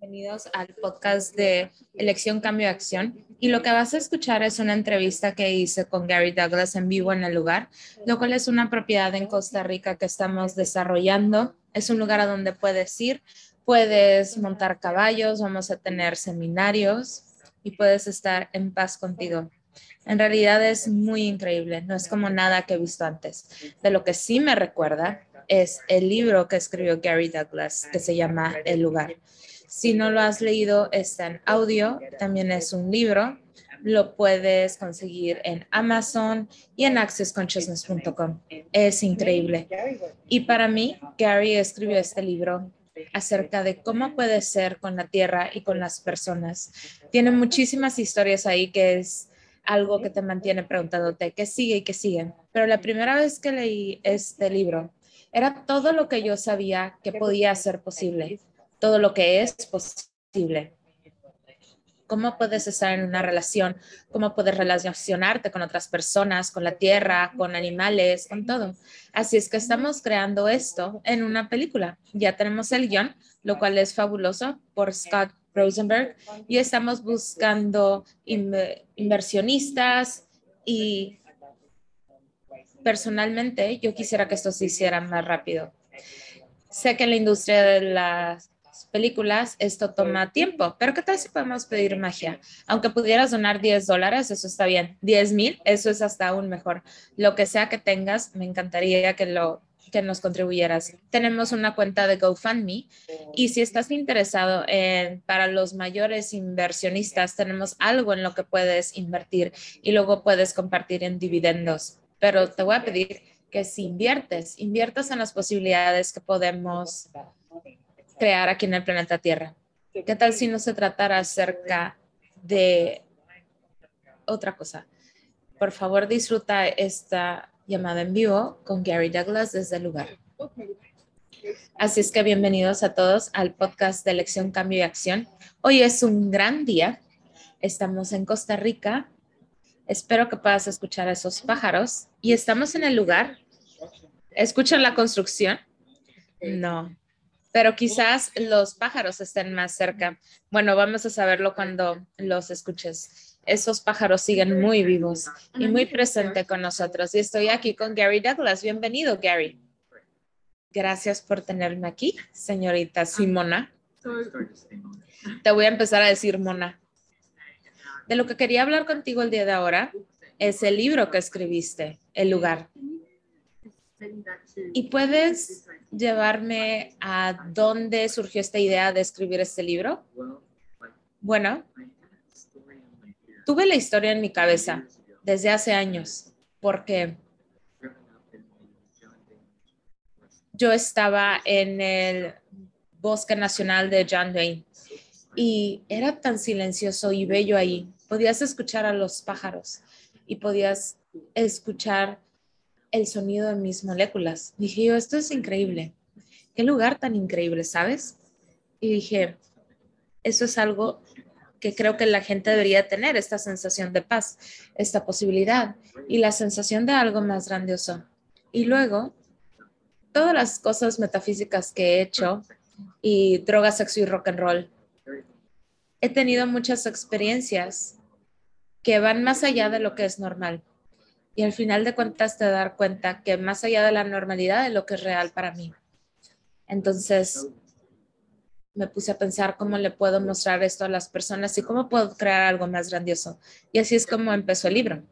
Bienvenidos al podcast de Elección Cambio Acción. Y lo que vas a escuchar es una entrevista que hice con Gary Douglas en vivo en el lugar, lo cual es una propiedad en Costa Rica que estamos desarrollando. Es un lugar a donde puedes ir, puedes montar caballos, vamos a tener seminarios y puedes estar en paz contigo. En realidad es muy increíble, no es como nada que he visto antes. De lo que sí me recuerda es el libro que escribió Gary Douglas, que se llama El lugar. Si no lo has leído, está en audio, también es un libro. Lo puedes conseguir en Amazon y en accessconsciousness.com. Es increíble. Y para mí, Gary escribió este libro acerca de cómo puede ser con la tierra y con las personas. Tiene muchísimas historias ahí que es algo que te mantiene preguntándote qué sigue y qué sigue. Pero la primera vez que leí este libro, era todo lo que yo sabía que podía ser posible todo lo que es posible. ¿Cómo puedes estar en una relación? ¿Cómo puedes relacionarte con otras personas, con la tierra, con animales, con todo? Así es que estamos creando esto en una película. Ya tenemos el guion, lo cual es fabuloso por Scott Rosenberg y estamos buscando inversionistas y personalmente yo quisiera que esto se hiciera más rápido. Sé que en la industria de las películas, esto toma tiempo, pero ¿qué tal si podemos pedir magia? Aunque pudieras donar 10 dólares, eso está bien. 10 mil, eso es hasta aún mejor. Lo que sea que tengas, me encantaría que lo que nos contribuyeras. Tenemos una cuenta de GoFundMe y si estás interesado en para los mayores inversionistas, tenemos algo en lo que puedes invertir y luego puedes compartir en dividendos. Pero te voy a pedir que si inviertes, inviertas en las posibilidades que podemos crear aquí en el planeta Tierra. ¿Qué tal si no se tratara acerca de otra cosa? Por favor, disfruta esta llamada en vivo con Gary Douglas desde el lugar. Así es que bienvenidos a todos al podcast de Elección, Cambio y Acción. Hoy es un gran día. Estamos en Costa Rica. Espero que puedas escuchar a esos pájaros. Y estamos en el lugar. ¿Escuchan la construcción? No, pero quizás los pájaros estén más cerca. Bueno, vamos a saberlo cuando los escuches. Esos pájaros siguen muy vivos y muy presentes con nosotros. Y estoy aquí con Gary Douglas. Bienvenido, Gary. Gracias por tenerme aquí, señorita Simona. Te voy a empezar a decir Mona. De lo que quería hablar contigo el día de ahora es el libro que escribiste, El lugar. ¿Y puedes llevarme a dónde surgió esta idea de escribir este libro? Bueno, tuve la historia en mi cabeza desde hace años, porque yo estaba en el Bosque Nacional de John Wayne y era tan silencioso y bello ahí. Podías escuchar a los pájaros y podías escuchar el sonido de mis moléculas. Dije yo, esto es increíble. Qué lugar tan increíble, ¿sabes? Y dije, eso es algo que creo que la gente debería tener, esta sensación de paz, esta posibilidad y la sensación de algo más grandioso. Y luego, todas las cosas metafísicas que he hecho y droga, sexo y rock and roll, he tenido muchas experiencias que van más allá de lo que es normal y al final de cuentas te dar cuenta que más allá de la normalidad de lo que es real para mí. Entonces me puse a pensar cómo le puedo mostrar esto a las personas y cómo puedo crear algo más grandioso. Y así es como empezó el libro.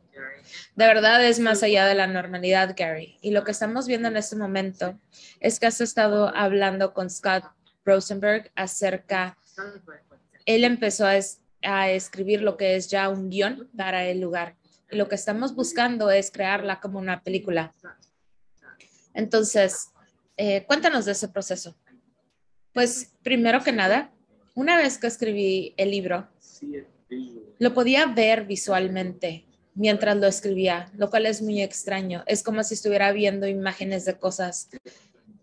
De verdad es más allá de la normalidad, Gary. Y lo que estamos viendo en este momento es que has estado hablando con Scott Rosenberg acerca, él empezó a, a escribir lo que es ya un guion para el lugar lo que estamos buscando es crearla como una película. Entonces, eh, cuéntanos de ese proceso. Pues primero que nada, una vez que escribí el libro, lo podía ver visualmente mientras lo escribía, lo cual es muy extraño. Es como si estuviera viendo imágenes de cosas,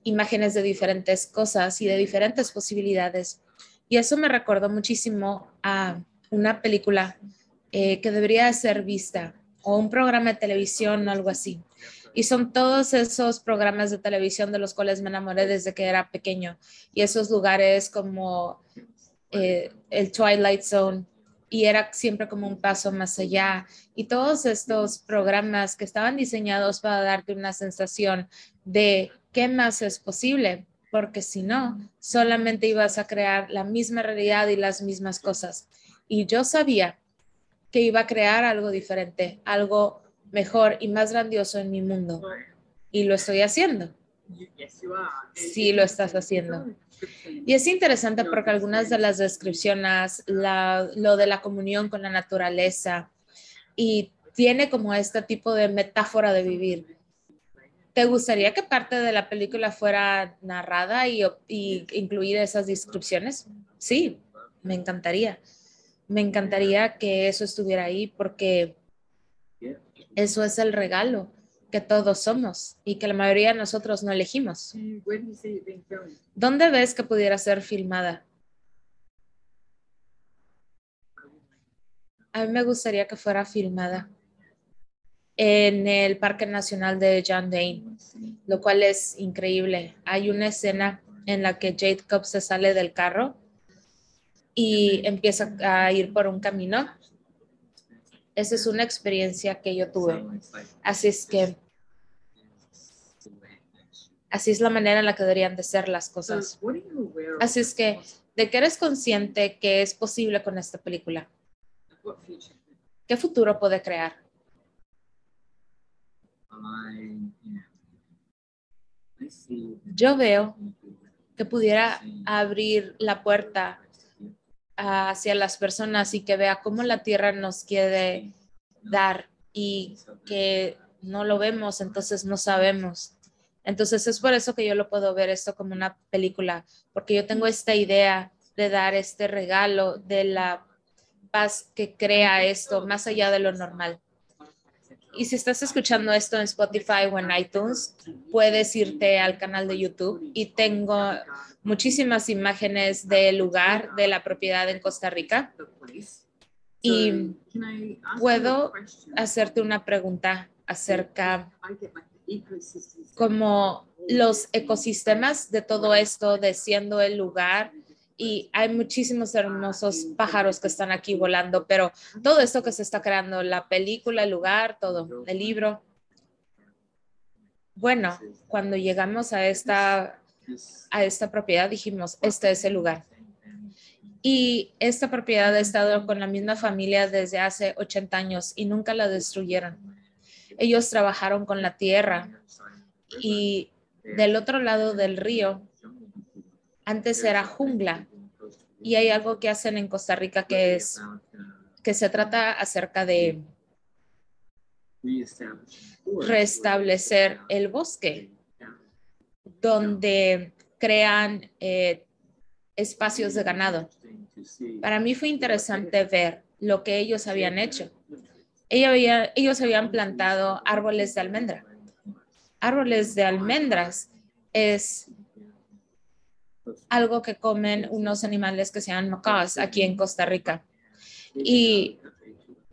imágenes de diferentes cosas y de diferentes posibilidades. Y eso me recordó muchísimo a una película eh, que debería ser vista o un programa de televisión o algo así. Y son todos esos programas de televisión de los cuales me enamoré desde que era pequeño. Y esos lugares como eh, el Twilight Zone, y era siempre como un paso más allá. Y todos estos programas que estaban diseñados para darte una sensación de qué más es posible, porque si no, solamente ibas a crear la misma realidad y las mismas cosas. Y yo sabía que iba a crear algo diferente, algo mejor y más grandioso en mi mundo. Y lo estoy haciendo. Sí, lo estás haciendo. Y es interesante porque algunas de las descripciones, lo de la comunión con la naturaleza, y tiene como este tipo de metáfora de vivir. ¿Te gustaría que parte de la película fuera narrada y, y incluir esas descripciones? Sí, me encantaría. Me encantaría que eso estuviera ahí porque eso es el regalo que todos somos y que la mayoría de nosotros no elegimos. ¿Dónde ves que pudiera ser filmada? A mí me gustaría que fuera filmada en el Parque Nacional de John Dane, lo cual es increíble. Hay una escena en la que Jacob se sale del carro y empieza a ir por un camino. Esa es una experiencia que yo tuve. Así es que Así es la manera en la que deberían de ser las cosas. Así es que, ¿de qué eres consciente que es posible con esta película? ¿Qué futuro puede crear? Yo veo que pudiera abrir la puerta hacia las personas y que vea cómo la tierra nos quiere dar y que no lo vemos, entonces no sabemos. Entonces es por eso que yo lo puedo ver esto como una película, porque yo tengo esta idea de dar este regalo de la paz que crea esto más allá de lo normal. Y si estás escuchando esto en Spotify o en iTunes, puedes irte al canal de YouTube y tengo muchísimas imágenes del lugar de la propiedad en Costa Rica. Y puedo hacerte una pregunta acerca como los ecosistemas de todo esto, de siendo el lugar. Y hay muchísimos hermosos pájaros que están aquí volando, pero todo esto que se está creando, la película, el lugar, todo, el libro. Bueno, cuando llegamos a esta, a esta propiedad, dijimos, este es el lugar. Y esta propiedad ha estado con la misma familia desde hace 80 años y nunca la destruyeron. Ellos trabajaron con la tierra y del otro lado del río, antes era jungla. Y hay algo que hacen en Costa Rica que es que se trata acerca de restablecer el bosque, donde crean eh, espacios de ganado. Para mí fue interesante ver lo que ellos habían hecho ellos habían plantado árboles de almendra. Árboles de almendras es algo que comen unos animales que se llaman macaws aquí en Costa Rica. Y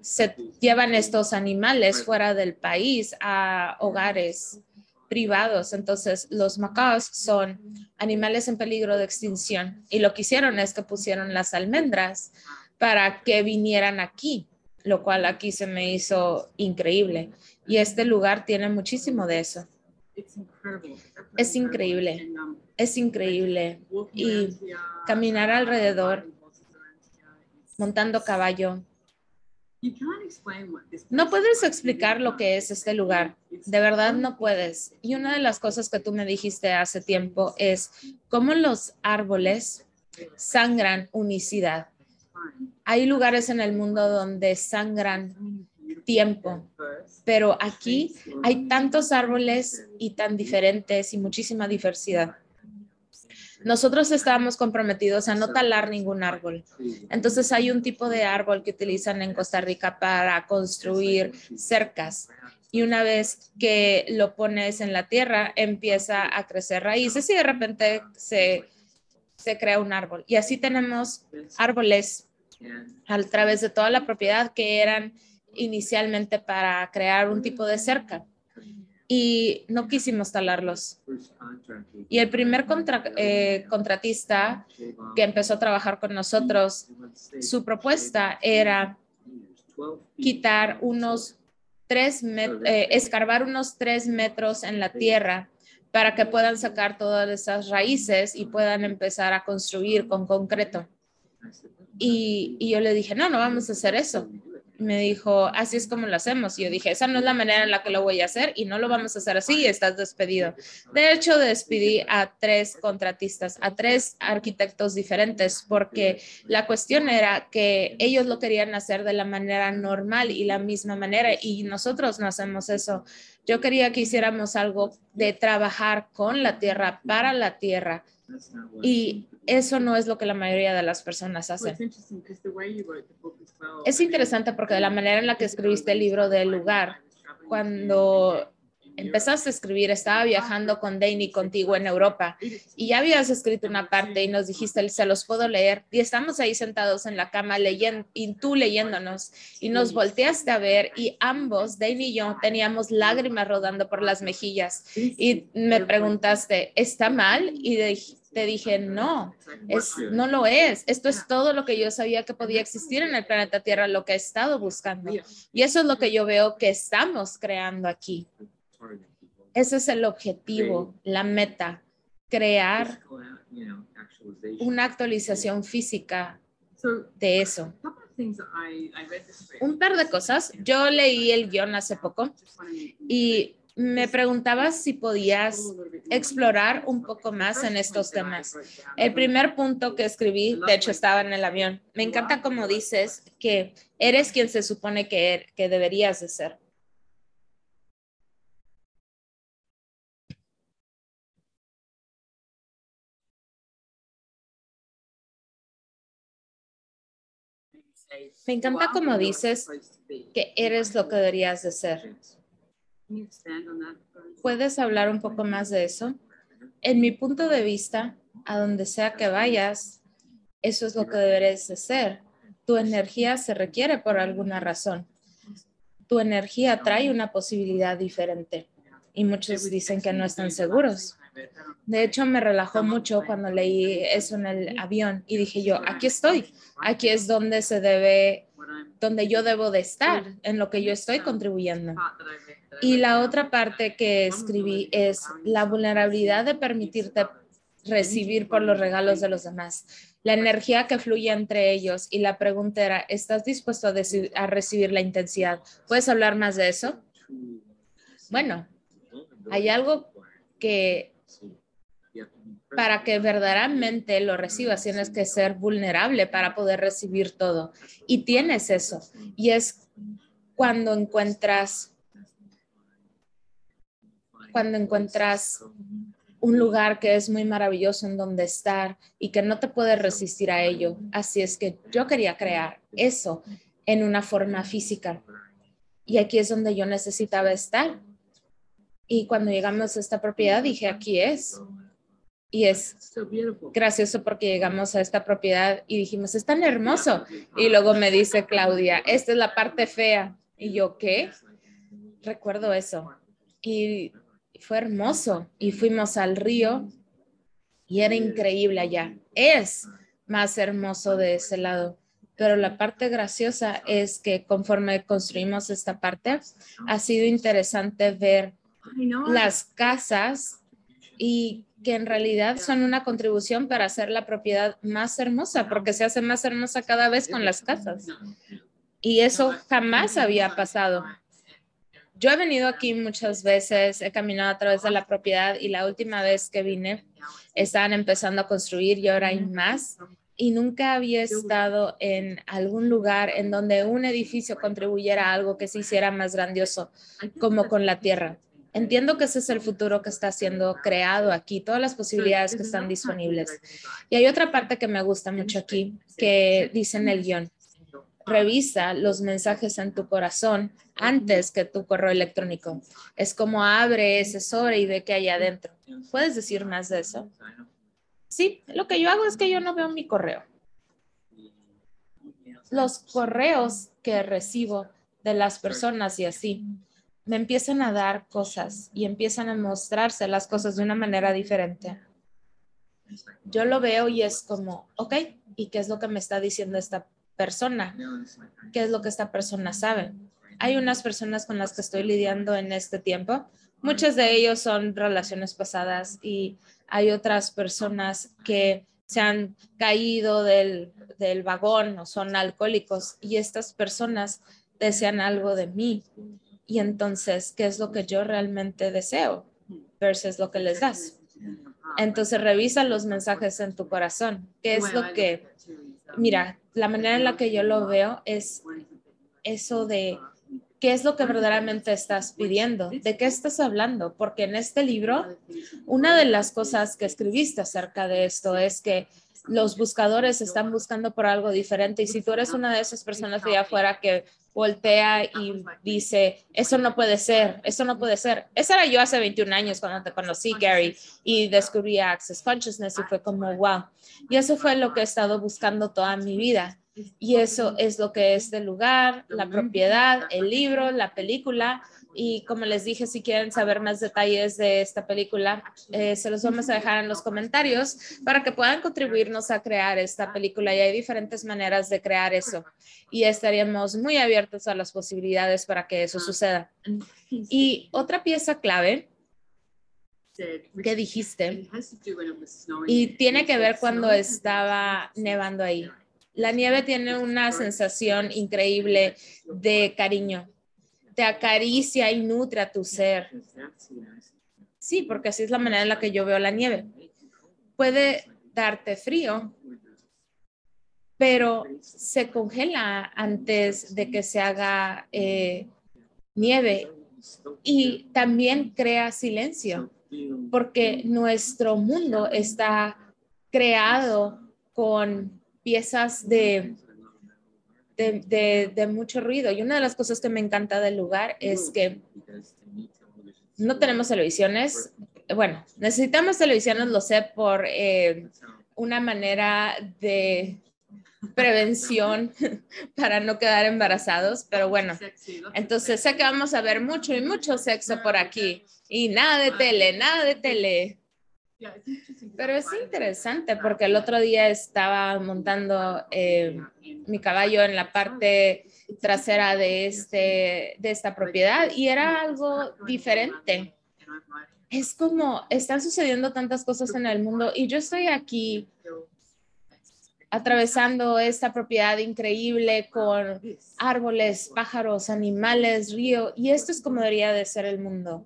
se llevan estos animales fuera del país a hogares privados. Entonces, los macaws son animales en peligro de extinción. Y lo que hicieron es que pusieron las almendras para que vinieran aquí lo cual aquí se me hizo increíble. Y este lugar tiene muchísimo de eso. Es increíble, es increíble. Y caminar alrededor, montando caballo. No puedes explicar lo que es este lugar. De verdad no puedes. Y una de las cosas que tú me dijiste hace tiempo es cómo los árboles sangran unicidad. Hay lugares en el mundo donde sangran tiempo, pero aquí hay tantos árboles y tan diferentes y muchísima diversidad. Nosotros estábamos comprometidos a no talar ningún árbol. Entonces hay un tipo de árbol que utilizan en Costa Rica para construir cercas. Y una vez que lo pones en la tierra, empieza a crecer raíces y de repente se, se crea un árbol. Y así tenemos árboles a través de toda la propiedad que eran inicialmente para crear un tipo de cerca. y no quisimos talarlos. Y el primer eh, contratista que empezó a trabajar con nosotros, su propuesta era quitar unos tres eh, escarbar unos tres metros en la tierra para que puedan sacar todas esas raíces y puedan empezar a construir con concreto. Y, y yo le dije, no, no vamos a hacer eso me dijo, así es como lo hacemos. Y yo dije, esa no es la manera en la que lo voy a hacer y no lo vamos a hacer así y estás despedido. De hecho, despedí a tres contratistas, a tres arquitectos diferentes, porque la cuestión era que ellos lo querían hacer de la manera normal y la misma manera y nosotros no hacemos eso. Yo quería que hiciéramos algo de trabajar con la tierra, para la tierra. Y eso no es lo que la mayoría de las personas hacen. Es interesante porque de la manera en la que escribiste el libro del lugar, cuando empezaste a escribir, estaba viajando con Danny contigo en Europa y ya habías escrito una parte y nos dijiste, se los puedo leer y estamos ahí sentados en la cama leyendo y tú leyéndonos y nos volteaste a ver y ambos, Danny y yo, teníamos lágrimas rodando por las mejillas y me preguntaste, ¿está mal? Y dije, te dije, no, es, no lo es. Esto es todo lo que yo sabía que podía existir en el planeta Tierra, lo que he estado buscando. Y eso es lo que yo veo que estamos creando aquí. Ese es el objetivo, la meta, crear una actualización física de eso. Un par de cosas. Yo leí el guion hace poco y me preguntabas si podías explorar un poco más en estos temas. El primer punto que escribí, de hecho estaba en el avión, me encanta como dices que eres quien se supone que, er, que deberías de ser. Me encanta como dices que eres lo que deberías de ser. ¿Puedes hablar un poco más de eso? En mi punto de vista, a donde sea que vayas, eso es lo que deberes de ser. Tu energía se requiere por alguna razón. Tu energía trae una posibilidad diferente y muchos dicen que no están seguros. De hecho, me relajó mucho cuando leí eso en el avión y dije yo, aquí estoy, aquí es donde se debe, donde yo debo de estar, en lo que yo estoy contribuyendo. Y la otra parte que escribí es la vulnerabilidad de permitirte recibir por los regalos de los demás, la energía que fluye entre ellos y la pregunta era, ¿estás dispuesto a, a recibir la intensidad? ¿Puedes hablar más de eso? Bueno, hay algo que para que verdaderamente lo recibas tienes que ser vulnerable para poder recibir todo. Y tienes eso. Y es cuando encuentras cuando encuentras un lugar que es muy maravilloso en donde estar y que no te puedes resistir a ello. Así es que yo quería crear eso en una forma física. Y aquí es donde yo necesitaba estar. Y cuando llegamos a esta propiedad dije, aquí es. Y es gracioso porque llegamos a esta propiedad y dijimos, es tan hermoso. Y luego me dice Claudia, esta es la parte fea. Y yo, ¿qué? Recuerdo eso. Y fue hermoso y fuimos al río y era increíble allá. Es más hermoso de ese lado. Pero la parte graciosa es que conforme construimos esta parte, ha sido interesante ver las casas y que en realidad son una contribución para hacer la propiedad más hermosa, porque se hace más hermosa cada vez con las casas. Y eso jamás había pasado. Yo he venido aquí muchas veces, he caminado a través de la propiedad y la última vez que vine estaban empezando a construir y ahora hay más. Y nunca había estado en algún lugar en donde un edificio contribuyera a algo que se hiciera más grandioso, como con la tierra. Entiendo que ese es el futuro que está siendo creado aquí, todas las posibilidades que están disponibles. Y hay otra parte que me gusta mucho aquí, que dice en el guion, revisa los mensajes en tu corazón antes que tu correo electrónico. Es como abre ese sobre y ve qué hay adentro. ¿Puedes decir más de eso? Sí, lo que yo hago es que yo no veo mi correo. Los correos que recibo de las personas y así, me empiezan a dar cosas y empiezan a mostrarse las cosas de una manera diferente. Yo lo veo y es como, ok, ¿y qué es lo que me está diciendo esta persona? ¿Qué es lo que esta persona sabe? Hay unas personas con las que estoy lidiando en este tiempo. Muchas de ellos son relaciones pasadas y hay otras personas que se han caído del, del vagón o son alcohólicos y estas personas desean algo de mí. Y entonces, ¿qué es lo que yo realmente deseo versus lo que les das? Entonces, revisa los mensajes en tu corazón. ¿Qué es lo que, mira, la manera en la que yo lo veo es eso de qué es lo que verdaderamente estás pidiendo, de qué estás hablando, porque en este libro, una de las cosas que escribiste acerca de esto es que los buscadores están buscando por algo diferente y si tú eres una de esas personas de allá afuera que voltea y dice, eso no puede ser, eso no puede ser. Esa era yo hace 21 años cuando te conocí, Gary, y descubrí Access Consciousness y fue como, wow. Y eso fue lo que he estado buscando toda mi vida. Y eso es lo que es el lugar, la propiedad, el libro, la película, y como les dije, si quieren saber más detalles de esta película, eh, se los vamos a dejar en los comentarios para que puedan contribuirnos a crear esta película. Y hay diferentes maneras de crear eso. Y estaríamos muy abiertos a las posibilidades para que eso suceda. Y otra pieza clave que dijiste, y tiene que ver cuando estaba nevando ahí. La nieve tiene una sensación increíble de cariño te acaricia y nutre a tu ser. Sí, porque así es la manera en la que yo veo la nieve. Puede darte frío, pero se congela antes de que se haga eh, nieve y también crea silencio, porque nuestro mundo está creado con piezas de de, mucho ruido. Y una de las cosas que me encanta del lugar es que no tenemos televisiones. Bueno, necesitamos televisiones, lo sé, por eh, una manera de prevención para no quedar embarazados, pero bueno, entonces sé que vamos a ver mucho y mucho sexo por aquí y nada de tele, nada de tele. Pero es interesante porque el otro día estaba montando eh, mi caballo en la parte trasera de, este, de esta propiedad y era algo diferente. Es como, están sucediendo tantas cosas en el mundo y yo estoy aquí atravesando esta propiedad increíble con árboles, pájaros, animales, río, y esto es como debería de ser el mundo.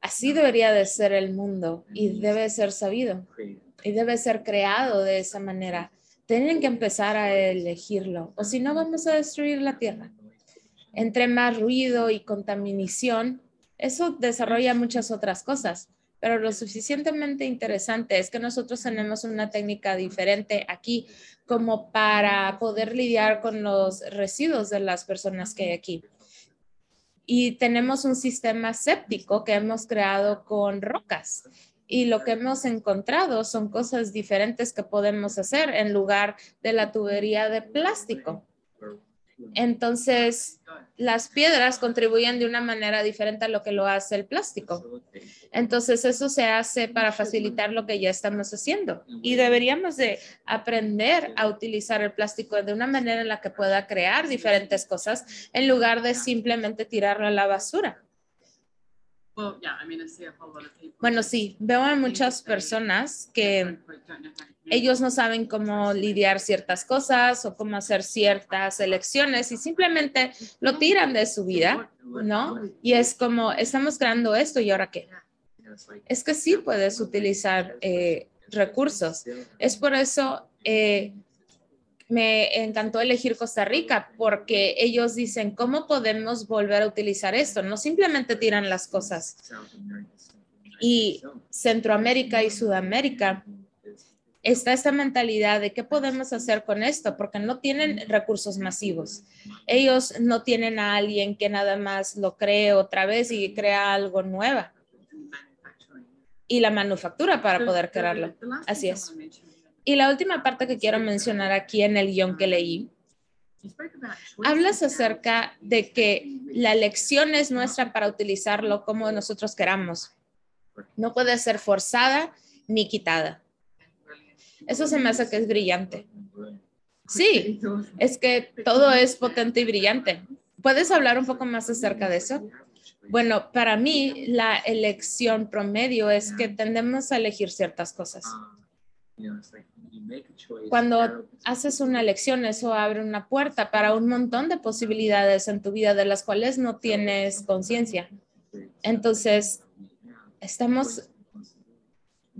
Así debería de ser el mundo y debe ser sabido y debe ser creado de esa manera. Tienen que empezar a elegirlo o si no vamos a destruir la tierra. Entre más ruido y contaminación, eso desarrolla muchas otras cosas, pero lo suficientemente interesante es que nosotros tenemos una técnica diferente aquí como para poder lidiar con los residuos de las personas que hay aquí y tenemos un sistema séptico que hemos creado con rocas. Y lo que hemos encontrado son cosas diferentes que podemos hacer en lugar de la tubería de plástico. Entonces, las piedras contribuyen de una manera diferente a lo que lo hace el plástico. Entonces, eso se hace para facilitar lo que ya estamos haciendo. Y deberíamos de aprender a utilizar el plástico de una manera en la que pueda crear diferentes cosas en lugar de simplemente tirarlo a la basura. Bueno, sí, veo a muchas personas que ellos no saben cómo lidiar ciertas cosas o cómo hacer ciertas elecciones y simplemente lo tiran de su vida, ¿no? Y es como, estamos creando esto y ahora qué. Es que sí puedes utilizar eh, recursos. Es por eso eh, me encantó elegir Costa Rica porque ellos dicen, ¿cómo podemos volver a utilizar esto? No simplemente tiran las cosas. Y Centroamérica y Sudamérica está esta mentalidad de qué podemos hacer con esto, porque no tienen recursos masivos. Ellos no tienen a alguien que nada más lo cree otra vez y crea algo nuevo. Y la manufactura para poder crearlo. Así es. Y la última parte que quiero mencionar aquí en el guion que leí Hablas acerca de que la elección es nuestra para utilizarlo como nosotros queramos. No puede ser forzada ni quitada. Eso se me hace que es brillante. Sí, es que todo es potente y brillante. ¿Puedes hablar un poco más acerca de eso? Bueno, para mí la elección promedio es que tendemos a elegir ciertas cosas. Cuando haces una elección, eso abre una puerta para un montón de posibilidades en tu vida de las cuales no tienes conciencia. Entonces, estamos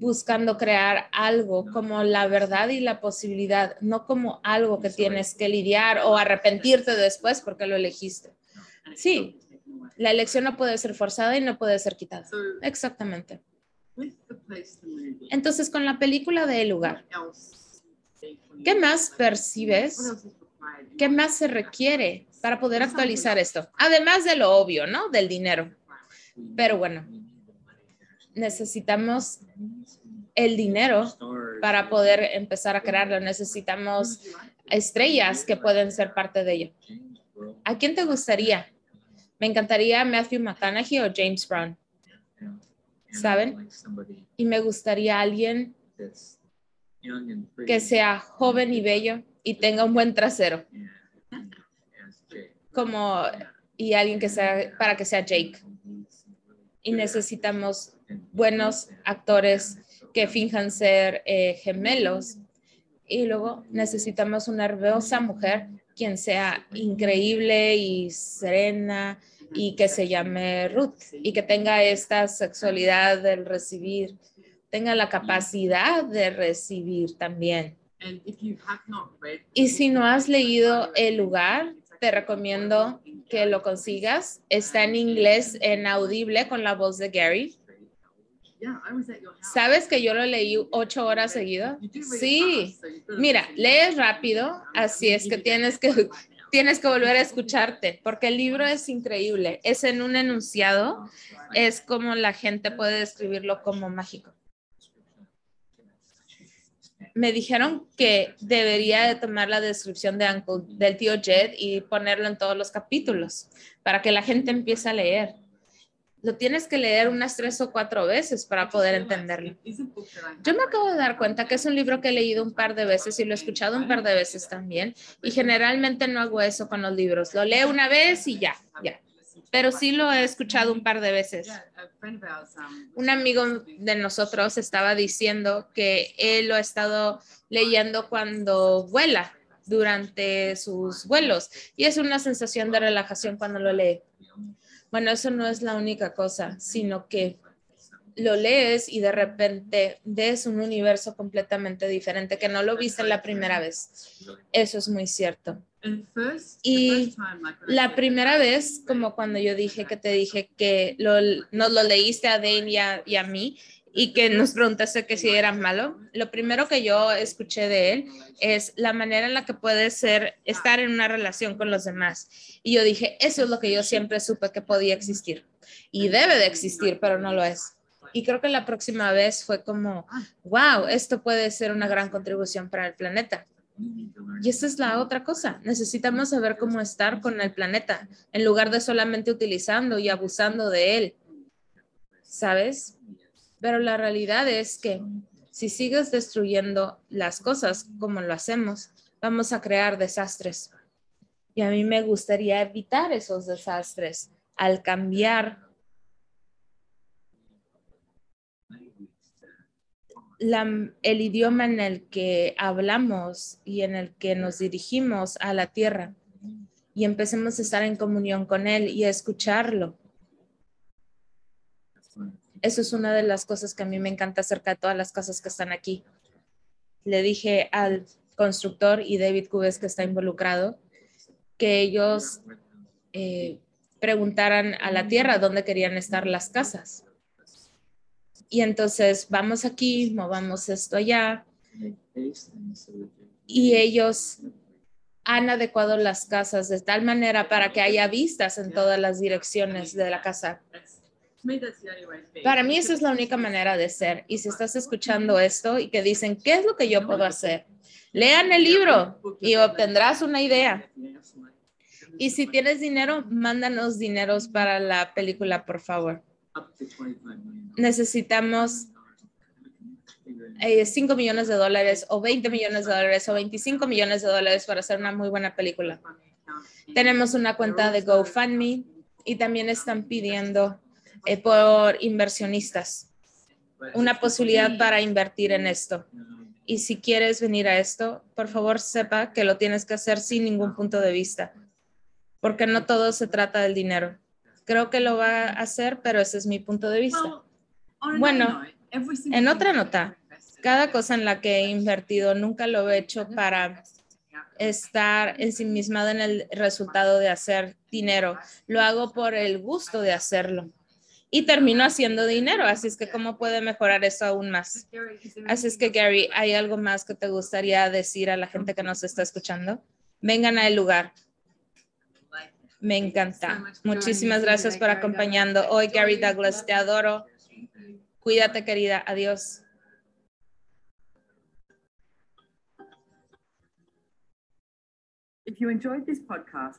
buscando crear algo como la verdad y la posibilidad, no como algo que tienes que lidiar o arrepentirte después porque lo elegiste. Sí, la elección no puede ser forzada y no puede ser quitada. Exactamente. Entonces, con la película de El lugar, ¿qué más percibes? ¿Qué más se requiere para poder actualizar esto? Además de lo obvio, ¿no? Del dinero. Pero bueno, necesitamos el dinero para poder empezar a crearlo. Necesitamos estrellas que pueden ser parte de ello. ¿A quién te gustaría? Me encantaría Matthew McConaughey o James Brown. ¿Saben? Y me gustaría alguien que sea joven y bello y tenga un buen trasero. Como, y alguien que sea, para que sea Jake. Y necesitamos buenos actores que finjan ser eh, gemelos. Y luego necesitamos una hermosa mujer quien sea increíble y serena y que se llame Ruth y que tenga esta sexualidad del recibir, tenga la capacidad de recibir también. Y si no has leído El lugar, te recomiendo que lo consigas. Está en inglés, en audible, con la voz de Gary. ¿Sabes que yo lo leí ocho horas seguidas? Sí. Mira, lees rápido, así es que tienes que tienes que volver a escucharte, porque el libro es increíble. Es en un enunciado, es como la gente puede describirlo como mágico. Me dijeron que debería de tomar la descripción de Uncle, del tío Jed y ponerlo en todos los capítulos para que la gente empiece a leer lo tienes que leer unas tres o cuatro veces para poder entenderlo. Yo me acabo de dar cuenta que es un libro que he leído un par de veces y lo he escuchado un par de veces también. Y generalmente no hago eso con los libros. Lo leo una vez y ya, ya. Pero sí lo he escuchado un par de veces. Un amigo de nosotros estaba diciendo que él lo ha estado leyendo cuando vuela, durante sus vuelos. Y es una sensación de relajación cuando lo lee. Bueno, eso no es la única cosa, sino que lo lees y de repente ves un universo completamente diferente que no lo viste la primera vez. Eso es muy cierto. Y la primera vez, como cuando yo dije que te dije que lo, nos lo leíste a Dane y a mí, y que nos preguntaste que si era malo, lo primero que yo escuché de él es la manera en la que puede ser estar en una relación con los demás. Y yo dije, eso es lo que yo siempre supe que podía existir. Y debe de existir, pero no lo es. Y creo que la próxima vez fue como, wow, esto puede ser una gran contribución para el planeta. Y esa es la otra cosa. Necesitamos saber cómo estar con el planeta en lugar de solamente utilizando y abusando de él. ¿Sabes? Pero la realidad es que si sigues destruyendo las cosas como lo hacemos, vamos a crear desastres. Y a mí me gustaría evitar esos desastres al cambiar el idioma en el que hablamos y en el que nos dirigimos a la tierra y empecemos a estar en comunión con Él y a escucharlo eso es una de las cosas que a mí me encanta acerca de todas las casas que están aquí. Le dije al constructor y David Cubes que está involucrado que ellos eh, preguntaran a la tierra dónde querían estar las casas. Y entonces vamos aquí, movamos esto allá. Y ellos han adecuado las casas de tal manera para que haya vistas en todas las direcciones de la casa. Para mí esa es la única manera de ser. Y si estás escuchando esto y que dicen, ¿qué es lo que yo puedo hacer? Lean el libro y obtendrás una idea. Y si tienes dinero, mándanos dineros para la película, por favor. Necesitamos 5 eh, millones de dólares o 20 millones de dólares o 25 millones de dólares para hacer una muy buena película. Tenemos una cuenta de GoFundMe y también están pidiendo eh, por inversionistas una posibilidad para invertir en esto. Y si quieres venir a esto, por favor sepa que lo tienes que hacer sin ningún punto de vista, porque no todo se trata del dinero. Creo que lo va a hacer, pero ese es mi punto de vista. Bueno, en otra nota, cada cosa en la que he invertido nunca lo he hecho para estar ensimismado en el resultado de hacer dinero. Lo hago por el gusto de hacerlo. Y termino haciendo dinero, así es que cómo puede mejorar eso aún más. Así es que Gary, ¿hay algo más que te gustaría decir a la gente que nos está escuchando? Vengan al lugar. Me encanta. Muchísimas gracias por acompañando hoy, Gary Douglas. Te adoro. Cuídate, querida. Adiós. If you enjoyed this podcast,